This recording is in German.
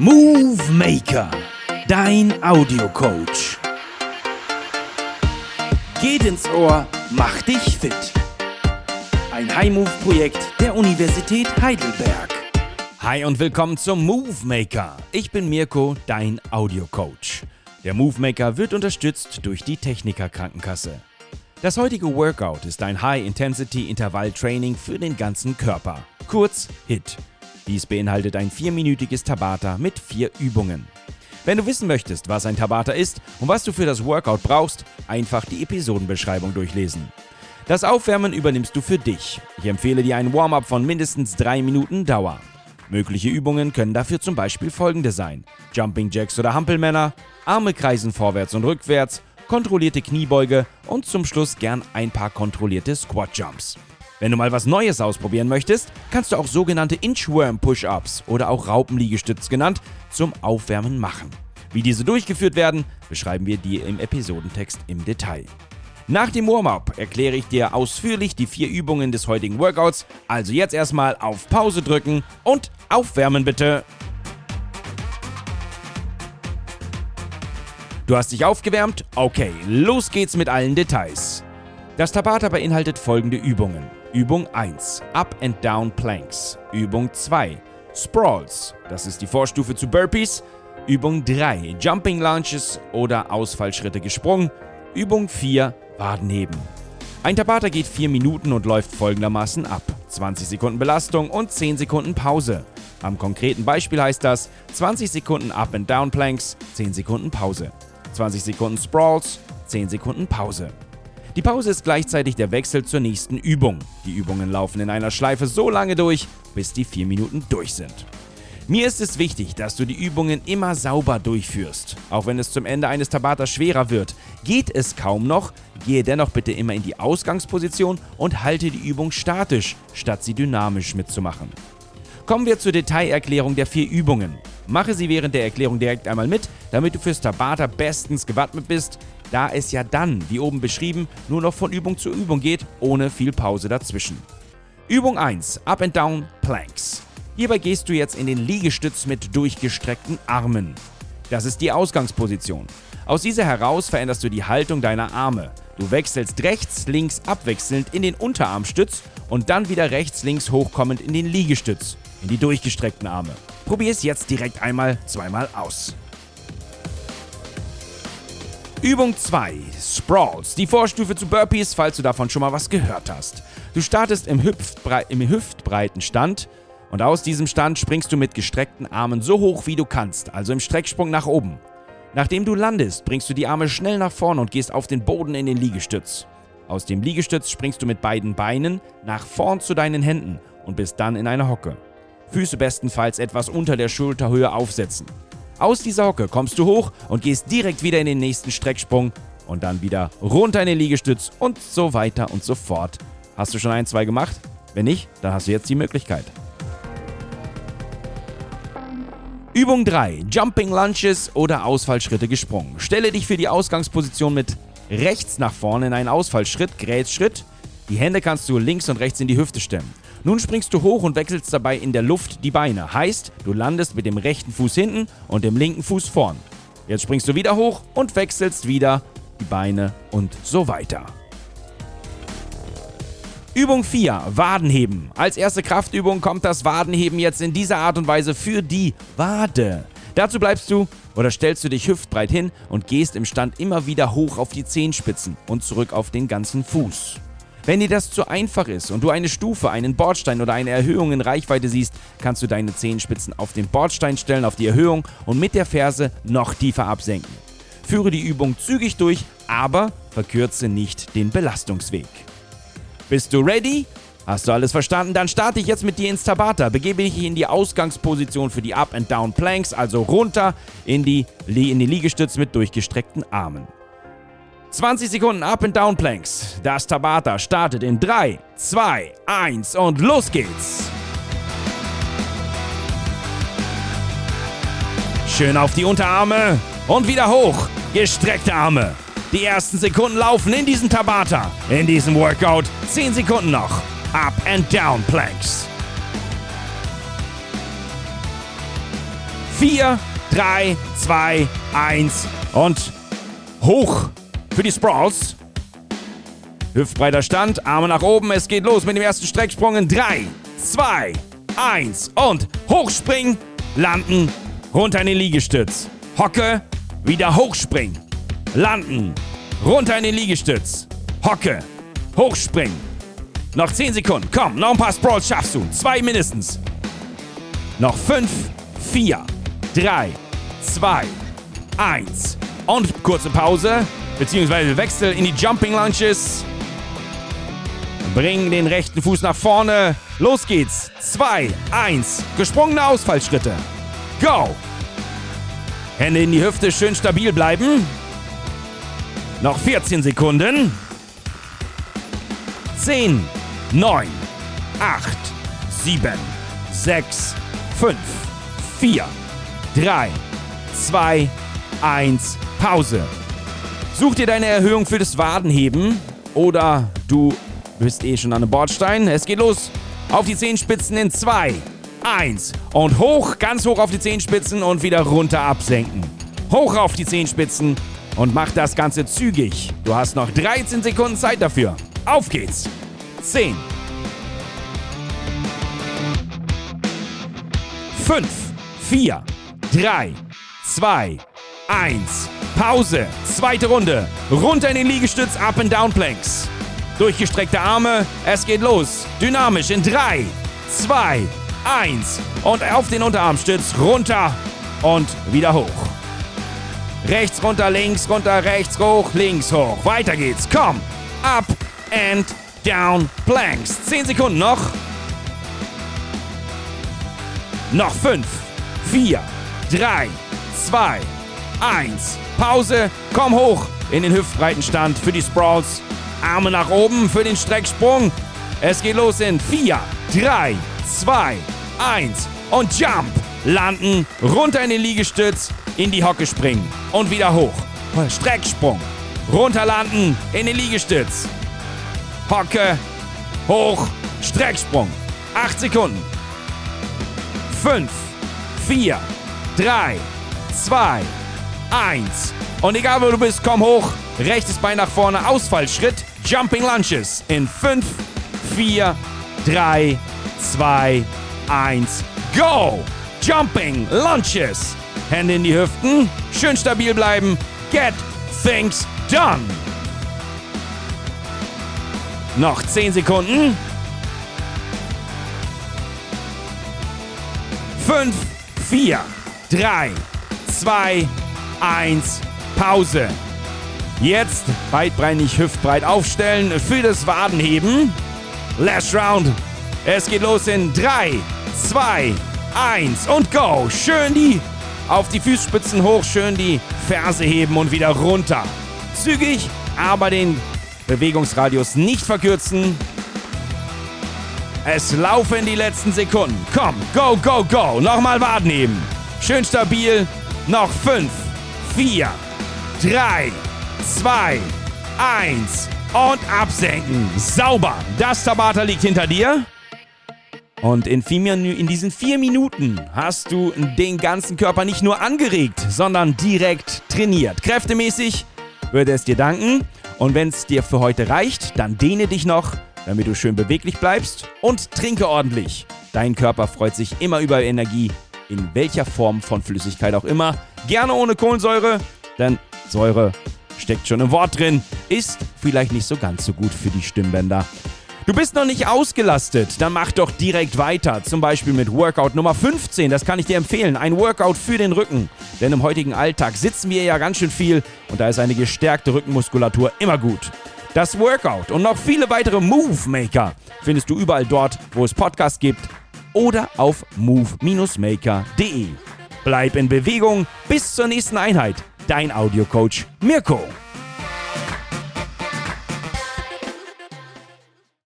Movie Maker, dein Audiocoach. Geht ins Ohr, mach dich fit. Ein High-Move-Projekt der Universität Heidelberg. Hi und willkommen zum Movie Maker. Ich bin Mirko, dein Audiocoach. Der Movie Maker wird unterstützt durch die Techniker Krankenkasse. Das heutige Workout ist ein High-Intensity-Intervall-Training für den ganzen Körper, kurz HIT. Dies beinhaltet ein vierminütiges Tabata mit vier Übungen. Wenn du wissen möchtest, was ein Tabata ist und was du für das Workout brauchst, einfach die Episodenbeschreibung durchlesen. Das Aufwärmen übernimmst du für dich. Ich empfehle dir ein Warm-up von mindestens drei Minuten Dauer. Mögliche Übungen können dafür zum Beispiel folgende sein: Jumping Jacks oder Hampelmänner, Arme kreisen vorwärts und rückwärts, kontrollierte Kniebeuge und zum Schluss gern ein paar kontrollierte Squat Jumps. Wenn du mal was Neues ausprobieren möchtest, kannst du auch sogenannte Inchworm Push-Ups oder auch Raupenliegestütz genannt zum Aufwärmen machen. Wie diese durchgeführt werden, beschreiben wir dir im Episodentext im Detail. Nach dem Warm-up erkläre ich dir ausführlich die vier Übungen des heutigen Workouts, also jetzt erstmal auf Pause drücken und aufwärmen bitte. Du hast dich aufgewärmt? Okay, los geht's mit allen Details. Das Tabata beinhaltet folgende Übungen. Übung 1, Up and Down Planks. Übung 2, Sprawls, das ist die Vorstufe zu Burpees. Übung 3, Jumping Lunges oder Ausfallschritte gesprungen. Übung 4, Wadenheben. Ein Tabata geht 4 Minuten und läuft folgendermaßen ab. 20 Sekunden Belastung und 10 Sekunden Pause. Am konkreten Beispiel heißt das 20 Sekunden Up and Down Planks, 10 Sekunden Pause. 20 Sekunden Sprawls, 10 Sekunden Pause. Die Pause ist gleichzeitig der Wechsel zur nächsten Übung. Die Übungen laufen in einer Schleife so lange durch, bis die 4 Minuten durch sind. Mir ist es wichtig, dass du die Übungen immer sauber durchführst. Auch wenn es zum Ende eines Tabata schwerer wird, geht es kaum noch, gehe dennoch bitte immer in die Ausgangsposition und halte die Übung statisch, statt sie dynamisch mitzumachen. Kommen wir zur Detailerklärung der vier Übungen. Mache sie während der Erklärung direkt einmal mit, damit du fürs Tabata bestens gewappnet bist, da es ja dann, wie oben beschrieben, nur noch von Übung zu Übung geht, ohne viel Pause dazwischen. Übung 1: Up and Down Planks. Hierbei gehst du jetzt in den Liegestütz mit durchgestreckten Armen. Das ist die Ausgangsposition. Aus dieser heraus veränderst du die Haltung deiner Arme. Du wechselst rechts, links abwechselnd in den Unterarmstütz und dann wieder rechts, links hochkommend in den Liegestütz, in die durchgestreckten Arme. Probier es jetzt direkt einmal zweimal aus. Übung 2. Sprawls. Die Vorstufe zu Burpees, falls du davon schon mal was gehört hast. Du startest im, Hüftbrei im hüftbreiten Stand und aus diesem Stand springst du mit gestreckten Armen so hoch wie du kannst, also im Strecksprung nach oben. Nachdem du landest, bringst du die Arme schnell nach vorn und gehst auf den Boden in den Liegestütz. Aus dem Liegestütz springst du mit beiden Beinen nach vorn zu deinen Händen und bist dann in einer Hocke. Füße bestenfalls etwas unter der Schulterhöhe aufsetzen. Aus dieser Hocke kommst du hoch und gehst direkt wieder in den nächsten Strecksprung und dann wieder runter in den Liegestütz und so weiter und so fort. Hast du schon ein, zwei gemacht? Wenn nicht, dann hast du jetzt die Möglichkeit. Übung 3. Jumping Lunges oder Ausfallschritte gesprungen. Stelle dich für die Ausgangsposition mit rechts nach vorne in einen Ausfallschritt, Grätschritt. Die Hände kannst du links und rechts in die Hüfte stemmen. Nun springst du hoch und wechselst dabei in der Luft die Beine. Heißt, du landest mit dem rechten Fuß hinten und dem linken Fuß vorn. Jetzt springst du wieder hoch und wechselst wieder die Beine und so weiter. Übung 4. Wadenheben. Als erste Kraftübung kommt das Wadenheben jetzt in dieser Art und Weise für die Wade. Dazu bleibst du oder stellst du dich hüftbreit hin und gehst im Stand immer wieder hoch auf die Zehenspitzen und zurück auf den ganzen Fuß. Wenn dir das zu einfach ist und du eine Stufe, einen Bordstein oder eine Erhöhung in Reichweite siehst, kannst du deine Zehenspitzen auf den Bordstein stellen, auf die Erhöhung und mit der Ferse noch tiefer absenken. Führe die Übung zügig durch, aber verkürze nicht den Belastungsweg. Bist du ready? Hast du alles verstanden? Dann starte ich jetzt mit dir ins Tabata. Begebe dich in die Ausgangsposition für die Up and Down Planks, also runter in die, in die Liegestütz mit durchgestreckten Armen. 20 Sekunden Up and Down Planks. Das Tabata startet in 3, 2, 1 und los geht's. Schön auf die Unterarme und wieder hoch. Gestreckte Arme. Die ersten Sekunden laufen in diesem Tabata. In diesem Workout 10 Sekunden noch. Up and Down Planks. 4, 3, 2, 1 und hoch für die Sprawls. Hüftbreiter Stand, Arme nach oben, es geht los mit dem ersten Strecksprung in 3, 2, 1 und hochspringen, landen, runter in den Liegestütz. Hocke, wieder hochspringen, landen, runter in den Liegestütz. Hocke, hochspringen. Noch 10 Sekunden, komm, noch ein paar Sprawls schaffst du, zwei mindestens. Noch 5, 4, 3, 2, 1 und kurze Pause, beziehungsweise Wechsel in die Jumping Lunches. Bring den rechten Fuß nach vorne. Los geht's. 2, 1. Gesprungene Ausfallschritte. Go! Hände in die Hüfte, schön stabil bleiben. Noch 14 Sekunden. 10, 9, 8, 7, 6, 5, 4, 3, 2, 1. Pause. Such dir deine Erhöhung für das Wadenheben oder du bist eh schon an einem Bordstein. Es geht los. Auf die Zehenspitzen in 2, 1 und hoch, ganz hoch auf die Zehenspitzen und wieder runter absenken. Hoch auf die Zehenspitzen und mach das Ganze zügig. Du hast noch 13 Sekunden Zeit dafür. Auf geht's. 10, 5, 4, 3, 2, 1. Pause. Zweite Runde. Runter in den Liegestütz, Up and Down Planks. Durchgestreckte Arme. Es geht los. Dynamisch in 3, 2, 1. Und auf den Unterarmstütz. Runter und wieder hoch. Rechts runter, links runter, rechts hoch, links hoch. Weiter geht's. Komm. Up and down planks. 10 Sekunden noch. Noch 5, 4, 3, 2, 1. Pause. Komm hoch in den hüftbreiten Stand für die Sprawls. Arme nach oben für den Strecksprung. Es geht los in 4, 3, 2, 1 und Jump. Landen, runter in den Liegestütz, in die Hocke springen und wieder hoch. Strecksprung. Runterlanden in den Liegestütz. Hocke, hoch, Strecksprung. 8 Sekunden. 5, 4, 3, 2, 1. Und egal wo du bist, komm hoch. Rechtes Bein nach vorne, Ausfallschritt. Jumping Lunches in 5, 4, 3, 2, 1. Go! Jumping Lunches. Hände in die Hüften. Schön stabil bleiben. Get things done. Noch 10 Sekunden. 5, 4, 3, 2, 1. Pause. Jetzt beidbeinig hüftbreit aufstellen für das Wadenheben. Last Round. Es geht los in 3, 2, 1 und go. Schön die auf die Fußspitzen hoch, schön die Ferse heben und wieder runter. Zügig, aber den Bewegungsradius nicht verkürzen. Es laufen die letzten Sekunden. Komm, go, go, go. Nochmal Waden heben. Schön stabil. Noch 5, 4, 3, 2, 1 und absenken. Sauber. Das Tabata liegt hinter dir. Und in, vier, in, diesen vier Minuten hast du den ganzen Körper nicht nur angeregt, sondern direkt trainiert. Kräftemäßig würde es dir danken. Und wenn es dir für heute reicht, dann dehne dich noch, damit du schön beweglich bleibst und trinke ordentlich. Dein Körper freut sich immer über Energie, in welcher Form von Flüssigkeit auch immer. Gerne ohne Kohlensäure, denn Säure steckt schon im Wort drin, ist vielleicht nicht so ganz so gut für die Stimmbänder. Du bist noch nicht ausgelastet, dann mach doch direkt weiter. Zum Beispiel mit Workout Nummer 15, das kann ich dir empfehlen. Ein Workout für den Rücken. Denn im heutigen Alltag sitzen wir ja ganz schön viel und da ist eine gestärkte Rückenmuskulatur immer gut. Das Workout und noch viele weitere Move Maker findest du überall dort, wo es Podcasts gibt oder auf move-maker.de. Bleib in Bewegung bis zur nächsten Einheit. Dein Audiocoach Mirko.